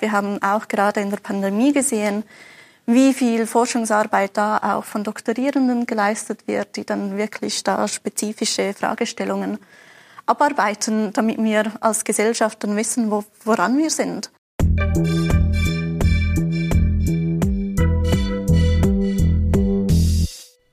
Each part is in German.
Wir haben auch gerade in der Pandemie gesehen, wie viel Forschungsarbeit da auch von Doktorierenden geleistet wird, die dann wirklich da spezifische Fragestellungen abarbeiten, damit wir als Gesellschaft dann wissen, wo, woran wir sind.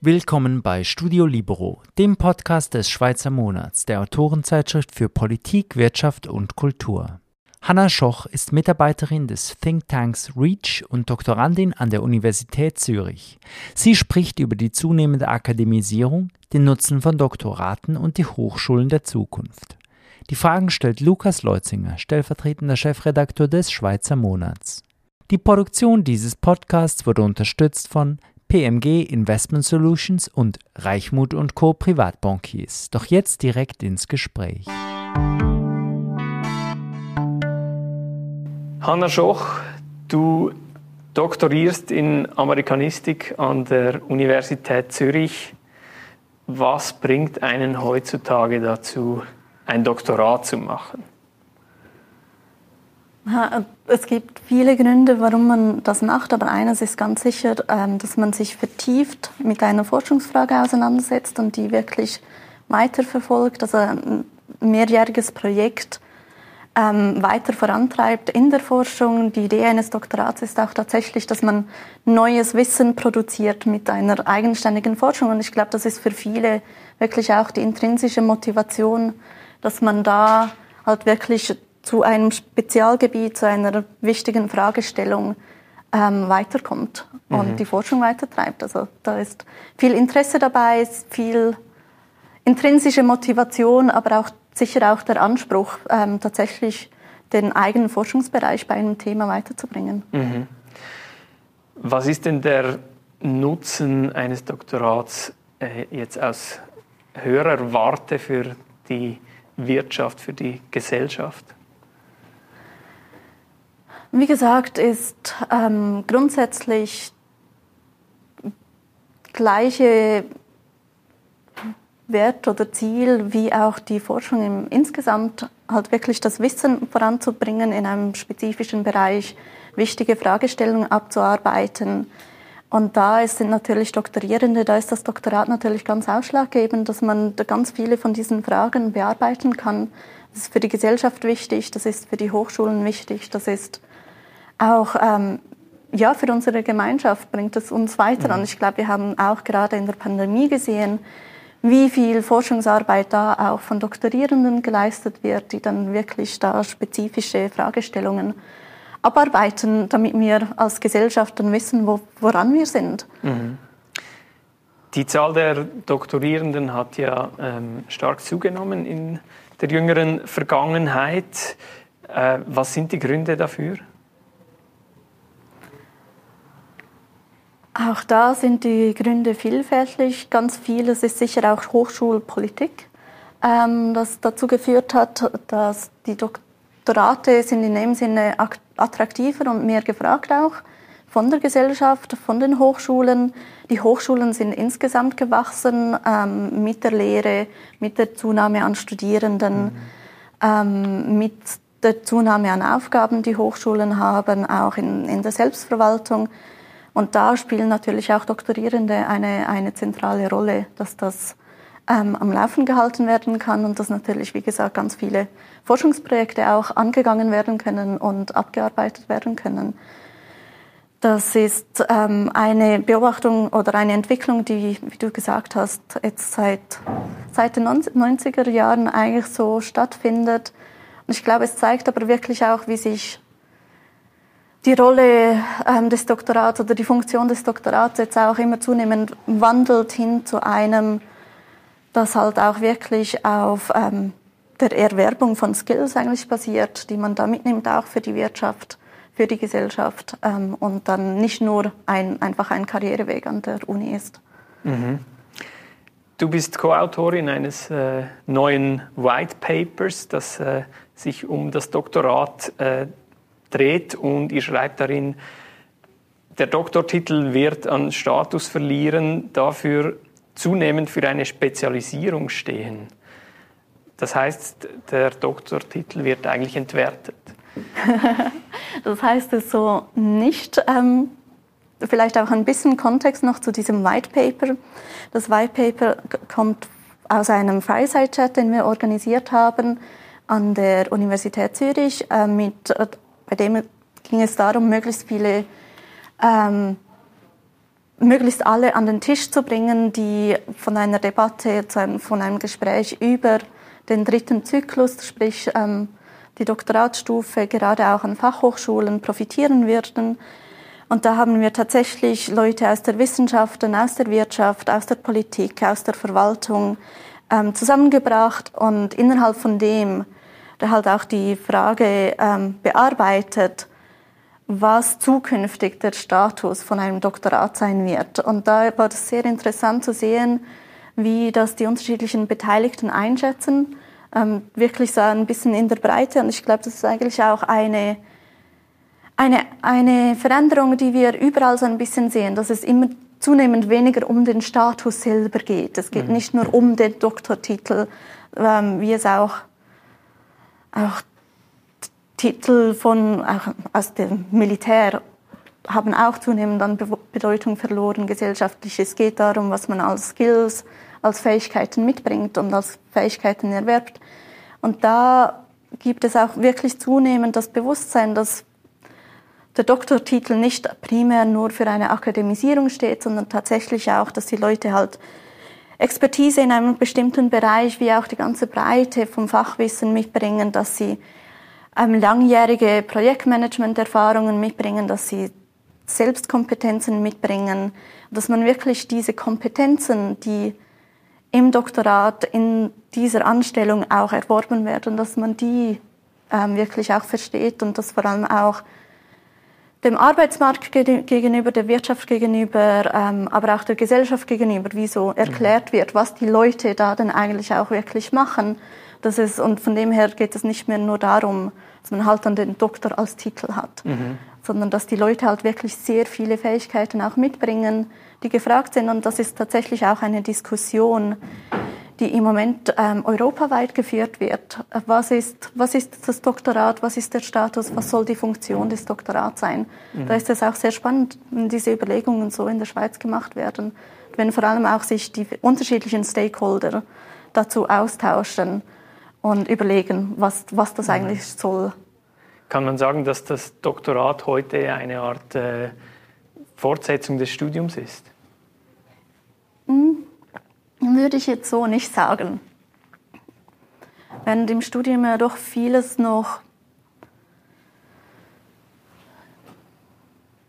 Willkommen bei Studio Libero, dem Podcast des Schweizer Monats, der Autorenzeitschrift für Politik, Wirtschaft und Kultur. Hanna Schoch ist Mitarbeiterin des Thinktanks REACH und Doktorandin an der Universität Zürich. Sie spricht über die zunehmende Akademisierung, den Nutzen von Doktoraten und die Hochschulen der Zukunft. Die Fragen stellt Lukas Leutzinger, stellvertretender Chefredakteur des Schweizer Monats. Die Produktion dieses Podcasts wurde unterstützt von PMG Investment Solutions und Reichmut Co. Privatbankiers. Doch jetzt direkt ins Gespräch. Hanna Schoch, du doktorierst in Amerikanistik an der Universität Zürich. Was bringt einen heutzutage dazu, ein Doktorat zu machen? Es gibt viele Gründe, warum man das macht, aber eines ist ganz sicher, ähm, dass man sich vertieft mit einer Forschungsfrage auseinandersetzt und die wirklich weiterverfolgt. Also ein mehrjähriges Projekt ähm, weiter vorantreibt in der Forschung. Die Idee eines Doktorats ist auch tatsächlich, dass man neues Wissen produziert mit einer eigenständigen Forschung. Und ich glaube, das ist für viele wirklich auch die intrinsische Motivation, dass man da halt wirklich zu einem Spezialgebiet, zu einer wichtigen Fragestellung ähm, weiterkommt und mhm. die Forschung weitertreibt. Also da ist viel Interesse dabei, viel intrinsische Motivation, aber auch sicher auch der Anspruch, ähm, tatsächlich den eigenen Forschungsbereich bei einem Thema weiterzubringen. Mhm. Was ist denn der Nutzen eines Doktorats äh, jetzt aus höherer Warte für die Wirtschaft, für die Gesellschaft? Wie gesagt, ist ähm, grundsätzlich gleiche Wert oder Ziel, wie auch die Forschung im, insgesamt halt wirklich das Wissen voranzubringen in einem spezifischen Bereich, wichtige Fragestellungen abzuarbeiten. Und da sind natürlich Doktorierende, da ist das Doktorat natürlich ganz ausschlaggebend, dass man ganz viele von diesen Fragen bearbeiten kann. Das ist für die Gesellschaft wichtig, das ist für die Hochschulen wichtig, das ist auch ähm, ja, für unsere Gemeinschaft bringt es uns weiter. Mhm. Und ich glaube, wir haben auch gerade in der Pandemie gesehen, wie viel Forschungsarbeit da auch von Doktorierenden geleistet wird, die dann wirklich da spezifische Fragestellungen abarbeiten, damit wir als Gesellschaft dann wissen, wo, woran wir sind. Mhm. Die Zahl der Doktorierenden hat ja ähm, stark zugenommen in der jüngeren Vergangenheit. Äh, was sind die Gründe dafür? Auch da sind die Gründe vielfältig. Ganz vieles ist sicher auch Hochschulpolitik, ähm, das dazu geführt hat, dass die Doktorate sind in dem Sinne attraktiver und mehr gefragt auch von der Gesellschaft, von den Hochschulen. Die Hochschulen sind insgesamt gewachsen ähm, mit der Lehre, mit der Zunahme an Studierenden, mhm. ähm, mit der Zunahme an Aufgaben, die Hochschulen haben, auch in, in der Selbstverwaltung. Und da spielen natürlich auch Doktorierende eine, eine zentrale Rolle, dass das ähm, am Laufen gehalten werden kann und dass natürlich, wie gesagt, ganz viele Forschungsprojekte auch angegangen werden können und abgearbeitet werden können. Das ist ähm, eine Beobachtung oder eine Entwicklung, die, wie du gesagt hast, jetzt seit, seit den 90er Jahren eigentlich so stattfindet. Und ich glaube, es zeigt aber wirklich auch, wie sich die Rolle ähm, des Doktorats oder die Funktion des Doktorats jetzt auch immer zunehmend wandelt hin zu einem, das halt auch wirklich auf ähm, der Erwerbung von Skills eigentlich basiert, die man da mitnimmt, auch für die Wirtschaft, für die Gesellschaft ähm, und dann nicht nur ein, einfach ein Karriereweg an der Uni ist. Mhm. Du bist Co-Autorin eines äh, neuen White Papers, das äh, sich um das Doktorat äh, dreht und ihr schreibt darin, der Doktortitel wird an Status verlieren, dafür zunehmend für eine Spezialisierung stehen. Das heißt, der Doktortitel wird eigentlich entwertet. das heißt es so nicht. Ähm, vielleicht auch ein bisschen Kontext noch zu diesem White Paper. Das White Paper kommt aus einem Fireside-Chat, den wir organisiert haben an der Universität Zürich. Äh, mit, bei dem ging es darum, möglichst viele, ähm, möglichst alle an den Tisch zu bringen, die von einer Debatte, von einem Gespräch über den dritten Zyklus, sprich ähm, die Doktoratsstufe, gerade auch an Fachhochschulen profitieren würden. Und da haben wir tatsächlich Leute aus der Wissenschaft, aus der Wirtschaft, aus der Politik, aus der Verwaltung ähm, zusammengebracht und innerhalb von dem halt auch die Frage ähm, bearbeitet, was zukünftig der Status von einem Doktorat sein wird. Und da war es sehr interessant zu sehen, wie das die unterschiedlichen Beteiligten einschätzen. Ähm, wirklich so ein bisschen in der Breite. Und ich glaube, das ist eigentlich auch eine, eine, eine Veränderung, die wir überall so ein bisschen sehen, dass es immer zunehmend weniger um den Status selber geht. Es geht mhm. nicht nur um den Doktortitel, ähm, wie es auch, auch Titel von, auch aus dem Militär haben auch zunehmend an Bedeutung verloren gesellschaftlich. Es geht darum, was man als Skills, als Fähigkeiten mitbringt und als Fähigkeiten erwerbt. Und da gibt es auch wirklich zunehmend das Bewusstsein, dass der Doktortitel nicht primär nur für eine Akademisierung steht, sondern tatsächlich auch, dass die Leute halt Expertise in einem bestimmten Bereich, wie auch die ganze Breite vom Fachwissen mitbringen, dass sie ähm, langjährige Projektmanagement-Erfahrungen mitbringen, dass sie Selbstkompetenzen mitbringen, dass man wirklich diese Kompetenzen, die im Doktorat in dieser Anstellung auch erworben werden, dass man die ähm, wirklich auch versteht und dass vor allem auch dem Arbeitsmarkt gegenüber, der Wirtschaft gegenüber, ähm, aber auch der Gesellschaft gegenüber, wie so erklärt wird, was die Leute da denn eigentlich auch wirklich machen. Das ist, und von dem her geht es nicht mehr nur darum, dass man halt dann den Doktor als Titel hat, mhm. sondern dass die Leute halt wirklich sehr viele Fähigkeiten auch mitbringen, die gefragt sind. Und das ist tatsächlich auch eine Diskussion, die im Moment ähm, europaweit geführt wird. Was ist, was ist das Doktorat, was ist der Status, was soll die Funktion des Doktorats sein? Mhm. Da ist es auch sehr spannend, wenn diese Überlegungen so in der Schweiz gemacht werden, wenn vor allem auch sich die unterschiedlichen Stakeholder dazu austauschen und überlegen, was, was das mhm. eigentlich soll. Kann man sagen, dass das Doktorat heute eine Art äh, Fortsetzung des Studiums ist? Würde ich jetzt so nicht sagen. Während im Studium ja doch vieles noch,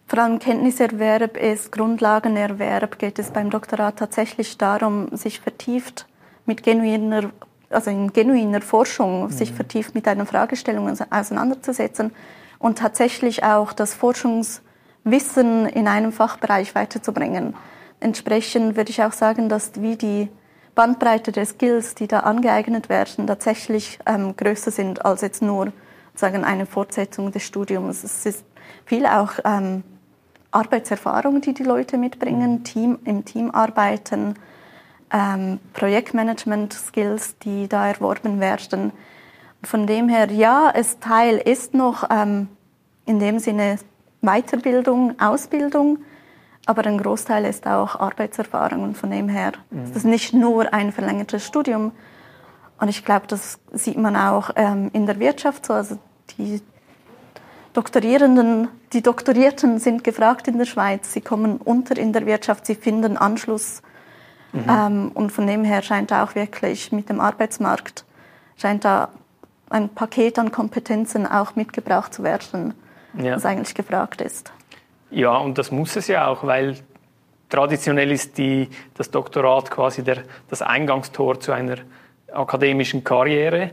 vor allem Kenntniserwerb ist, Grundlagenerwerb, geht es beim Doktorat tatsächlich darum, sich vertieft mit genuiner, also in genuiner Forschung, mhm. sich vertieft mit einer Fragestellung auseinanderzusetzen und tatsächlich auch das Forschungswissen in einem Fachbereich weiterzubringen entsprechend würde ich auch sagen, dass wie die Bandbreite der Skills, die da angeeignet werden, tatsächlich ähm, größer sind als jetzt nur sagen eine Fortsetzung des Studiums. Es ist viel auch ähm, Arbeitserfahrung, die die Leute mitbringen, Team, im Team arbeiten, ähm, Projektmanagement-Skills, die da erworben werden. Von dem her, ja, es Teil ist noch ähm, in dem Sinne Weiterbildung, Ausbildung, aber ein Großteil ist auch Arbeitserfahrung und von dem her mhm. ist es nicht nur ein verlängertes Studium. Und ich glaube, das sieht man auch ähm, in der Wirtschaft so. Also die Doktorierenden, die Doktorierten sind gefragt in der Schweiz. Sie kommen unter in der Wirtschaft, sie finden Anschluss. Mhm. Ähm, und von dem her scheint auch wirklich mit dem Arbeitsmarkt, scheint da ein Paket an Kompetenzen auch mitgebracht zu werden, ja. das eigentlich gefragt ist. Ja, und das muss es ja auch, weil traditionell ist die, das Doktorat quasi der, das Eingangstor zu einer akademischen Karriere.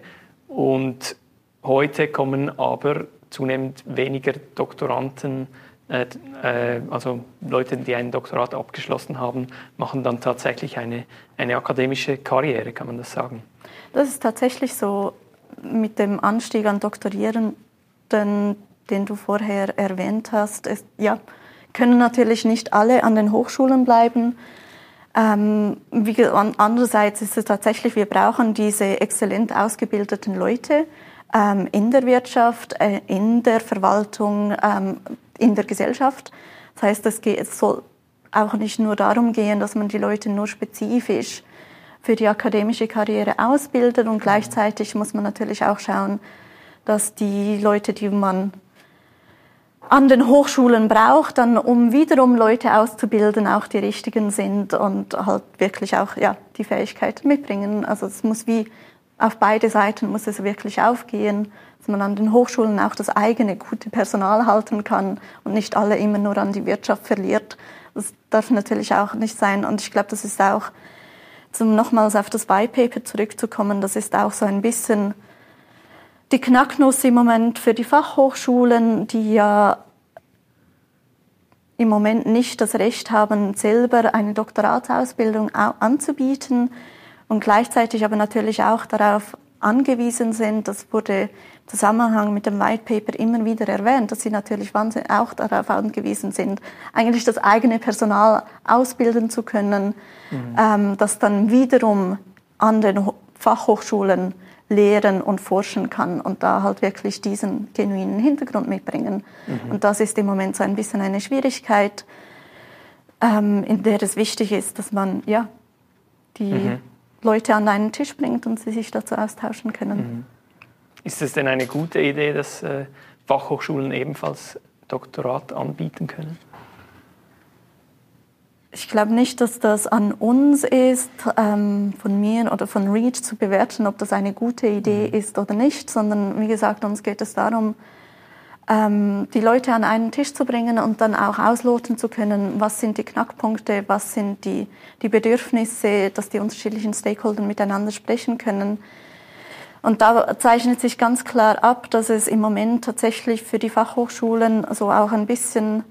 Und heute kommen aber zunehmend weniger Doktoranden, äh, äh, also Leute, die ein Doktorat abgeschlossen haben, machen dann tatsächlich eine, eine akademische Karriere, kann man das sagen? Das ist tatsächlich so mit dem Anstieg an Doktorierenden den du vorher erwähnt hast, ist, ja, können natürlich nicht alle an den Hochschulen bleiben. Ähm, wie, andererseits ist es tatsächlich, wir brauchen diese exzellent ausgebildeten Leute. ähm, in der Wirtschaft, äh, in der Verwaltung, ähm, in der Gesellschaft. Das heißt, es, geht, es soll auch nicht nur darum gehen, dass man die Leute nur spezifisch für die akademische Karriere ausbildet und gleichzeitig muss man natürlich auch schauen, dass die Leute, die man an den Hochschulen braucht, dann um wiederum Leute auszubilden, auch die richtigen sind und halt wirklich auch ja, die Fähigkeiten mitbringen. Also es muss wie auf beide Seiten muss es wirklich aufgehen, dass man an den Hochschulen auch das eigene gute Personal halten kann und nicht alle immer nur an die Wirtschaft verliert. Das darf natürlich auch nicht sein. Und ich glaube, das ist auch, um nochmals auf das White Paper zurückzukommen, das ist auch so ein bisschen die Knacknuss im Moment für die Fachhochschulen, die ja im Moment nicht das Recht haben, selber eine Doktoratsausbildung anzubieten und gleichzeitig aber natürlich auch darauf angewiesen sind, das wurde im Zusammenhang mit dem White Paper immer wieder erwähnt, dass sie natürlich auch darauf angewiesen sind, eigentlich das eigene Personal ausbilden zu können, mhm. ähm, das dann wiederum an den Fachhochschulen lehren und forschen kann und da halt wirklich diesen genuinen Hintergrund mitbringen. Mhm. Und das ist im Moment so ein bisschen eine Schwierigkeit, ähm, in der es wichtig ist, dass man ja die mhm. Leute an einen Tisch bringt und sie sich dazu austauschen können. Mhm. Ist es denn eine gute Idee, dass äh, Fachhochschulen ebenfalls Doktorat anbieten können? Ich glaube nicht, dass das an uns ist, ähm, von mir oder von REACH zu bewerten, ob das eine gute Idee mhm. ist oder nicht, sondern wie gesagt, uns geht es darum, ähm, die Leute an einen Tisch zu bringen und dann auch ausloten zu können, was sind die Knackpunkte, was sind die, die Bedürfnisse, dass die unterschiedlichen Stakeholder miteinander sprechen können. Und da zeichnet sich ganz klar ab, dass es im Moment tatsächlich für die Fachhochschulen so auch ein bisschen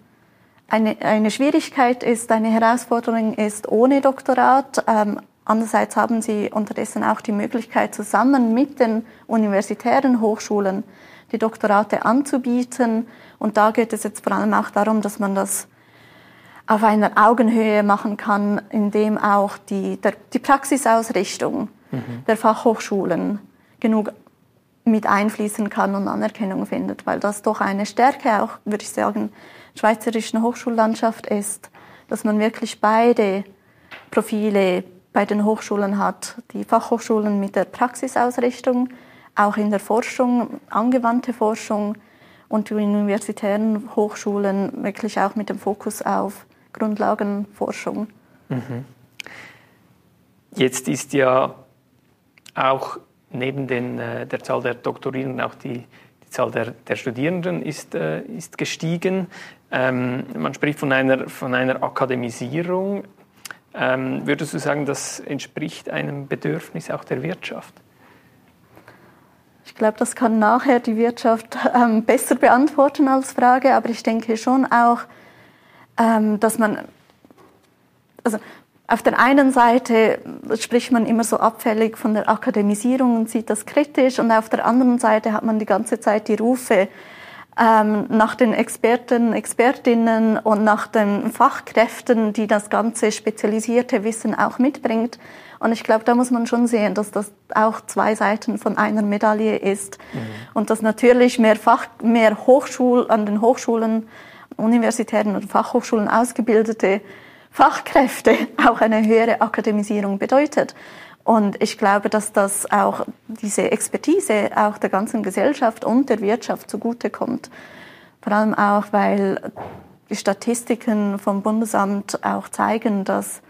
eine, eine Schwierigkeit ist, eine Herausforderung ist ohne Doktorat. Ähm, andererseits haben sie unterdessen auch die Möglichkeit, zusammen mit den universitären Hochschulen die Doktorate anzubieten. Und da geht es jetzt vor allem auch darum, dass man das auf einer Augenhöhe machen kann, indem auch die, der, die Praxisausrichtung mhm. der Fachhochschulen genug mit einfließen kann und Anerkennung findet, weil das doch eine Stärke auch, würde ich sagen, schweizerischen Hochschullandschaft ist, dass man wirklich beide Profile bei den Hochschulen hat. Die Fachhochschulen mit der Praxisausrichtung, auch in der Forschung, angewandte Forschung und die universitären Hochschulen wirklich auch mit dem Fokus auf Grundlagenforschung. Mhm. Jetzt ist ja auch neben den, äh, der Zahl der Doktorierenden auch die, die Zahl der, der Studierenden ist, äh, ist gestiegen. Ähm, man spricht von einer, von einer Akademisierung. Ähm, würdest du sagen, das entspricht einem Bedürfnis auch der Wirtschaft? Ich glaube, das kann nachher die Wirtschaft ähm, besser beantworten als Frage, aber ich denke schon auch, ähm, dass man, also auf der einen Seite spricht man immer so abfällig von der Akademisierung und sieht das kritisch und auf der anderen Seite hat man die ganze Zeit die Rufe ähm, nach den Experten, Expertinnen und nach den Fachkräften, die das ganze spezialisierte Wissen auch mitbringt. Und ich glaube, da muss man schon sehen, dass das auch zwei Seiten von einer Medaille ist. Mhm. Und dass natürlich mehr Fach, mehr Hochschul, an den Hochschulen, universitären und Fachhochschulen ausgebildete Fachkräfte auch eine höhere Akademisierung bedeutet. Und ich glaube, dass das auch diese Expertise auch der ganzen Gesellschaft und der Wirtschaft zugutekommt. Vor allem auch, weil die Statistiken vom Bundesamt auch zeigen, dass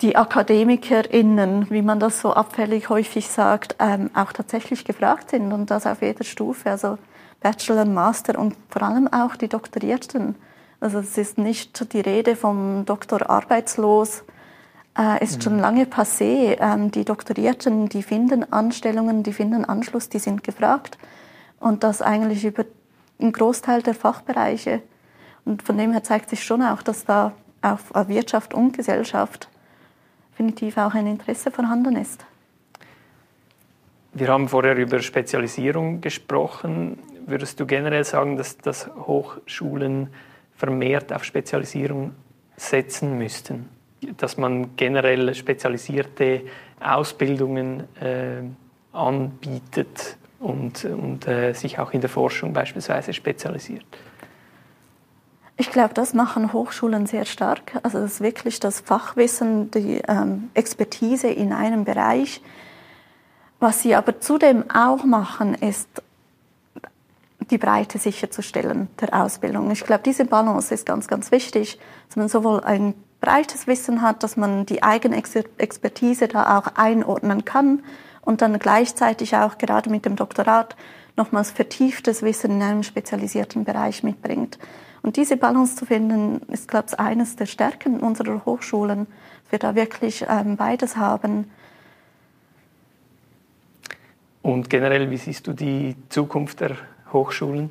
die AkademikerInnen, wie man das so abfällig häufig sagt, ähm, auch tatsächlich gefragt sind und das auf jeder Stufe, also Bachelor, Master und vor allem auch die Doktorierten. Also es ist nicht die Rede vom Doktor arbeitslos, äh, ist schon lange passé. Ähm, die Doktorierten, die finden Anstellungen, die finden Anschluss, die sind gefragt. Und das eigentlich über einen Großteil der Fachbereiche. Und von dem her zeigt sich schon auch, dass da auf Wirtschaft und Gesellschaft definitiv auch ein Interesse vorhanden ist. Wir haben vorher über Spezialisierung gesprochen. Würdest du generell sagen, dass, dass Hochschulen vermehrt auf Spezialisierung setzen müssten? Dass man generell spezialisierte Ausbildungen äh, anbietet und, und äh, sich auch in der Forschung beispielsweise spezialisiert? Ich glaube, das machen Hochschulen sehr stark. Also das ist wirklich das Fachwissen, die ähm, Expertise in einem Bereich. Was sie aber zudem auch machen, ist die Breite sicherzustellen der Ausbildung. Ich glaube, diese Balance ist ganz, ganz wichtig, dass man sowohl ein breites Wissen hat, dass man die eigene Expertise da auch einordnen kann und dann gleichzeitig auch gerade mit dem Doktorat nochmals vertieftes Wissen in einem spezialisierten Bereich mitbringt. Und diese Balance zu finden, ist, glaube ich, eines der Stärken unserer Hochschulen, dass wir da wirklich ähm, beides haben. Und generell, wie siehst du die Zukunft der Hochschulen?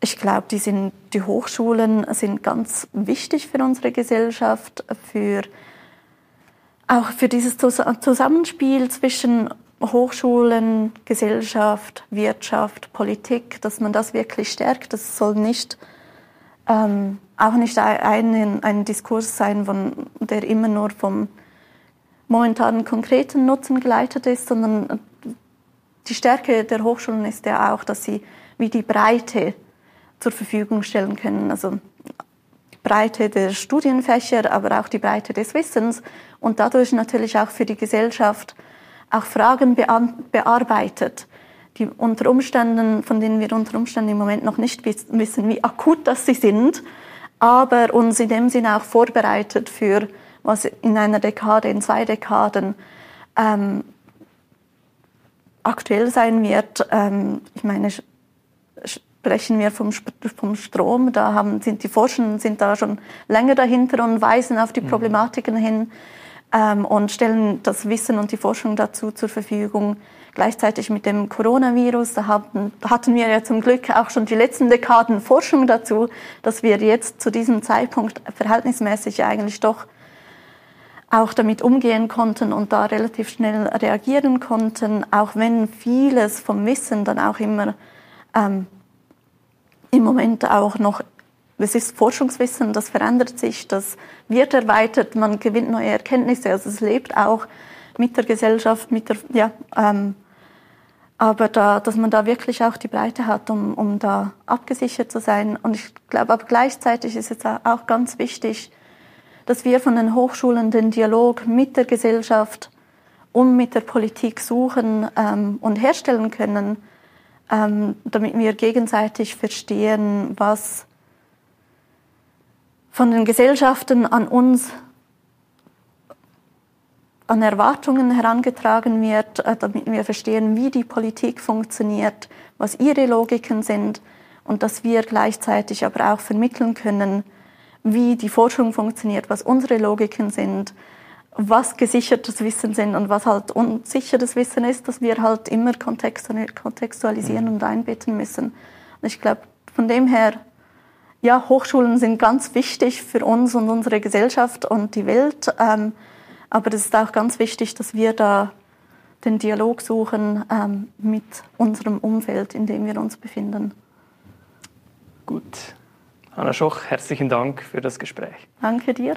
Ich glaube, die, die Hochschulen sind ganz wichtig für unsere Gesellschaft, für, auch für dieses Zusammenspiel zwischen Hochschulen, Gesellschaft, Wirtschaft, Politik, dass man das wirklich stärkt. Das soll nicht ähm, auch nicht ein, ein Diskurs sein, von, der immer nur vom momentanen konkreten Nutzen geleitet ist, sondern die Stärke der Hochschulen ist ja auch, dass sie wie die Breite zur Verfügung stellen können. Also die Breite der Studienfächer, aber auch die Breite des Wissens und dadurch natürlich auch für die Gesellschaft auch Fragen bearbeitet, die unter Umständen, von denen wir unter Umständen im Moment noch nicht wissen, wie akut das sie sind, aber uns in dem Sinne auch vorbereitet für was in einer Dekade, in zwei Dekaden ähm, aktuell sein wird. Ähm, ich meine, sprechen wir vom, vom Strom, da haben, sind die Forschenden sind da schon länger dahinter und weisen auf die mhm. Problematiken hin ähm, und stellen das Wissen und die Forschung dazu zur Verfügung. Gleichzeitig mit dem Coronavirus, da hatten, hatten wir ja zum Glück auch schon die letzten Dekaden Forschung dazu, dass wir jetzt zu diesem Zeitpunkt verhältnismäßig eigentlich doch auch damit umgehen konnten und da relativ schnell reagieren konnten, auch wenn vieles vom Wissen dann auch immer ähm, im Moment auch noch es ist Forschungswissen, das verändert sich, das wird erweitert, man gewinnt neue Erkenntnisse, also es lebt auch mit der Gesellschaft, mit der, ja, ähm, aber da, dass man da wirklich auch die Breite hat, um, um da abgesichert zu sein. Und ich glaube, aber gleichzeitig ist es auch ganz wichtig, dass wir von den Hochschulen den Dialog mit der Gesellschaft und mit der Politik suchen ähm, und herstellen können, ähm, damit wir gegenseitig verstehen, was von den Gesellschaften an uns an Erwartungen herangetragen wird, äh, damit wir verstehen, wie die Politik funktioniert, was ihre Logiken sind und dass wir gleichzeitig aber auch vermitteln können, wie die Forschung funktioniert, was unsere Logiken sind, was gesichertes Wissen sind und was halt unsicheres Wissen ist, dass wir halt immer kontextualisieren mhm. und einbetten müssen. Und ich glaube, von dem her ja, Hochschulen sind ganz wichtig für uns und unsere Gesellschaft und die Welt. Ähm, aber es ist auch ganz wichtig, dass wir da den Dialog suchen ähm, mit unserem Umfeld, in dem wir uns befinden. Gut. Hanna Schoch, herzlichen Dank für das Gespräch. Danke dir.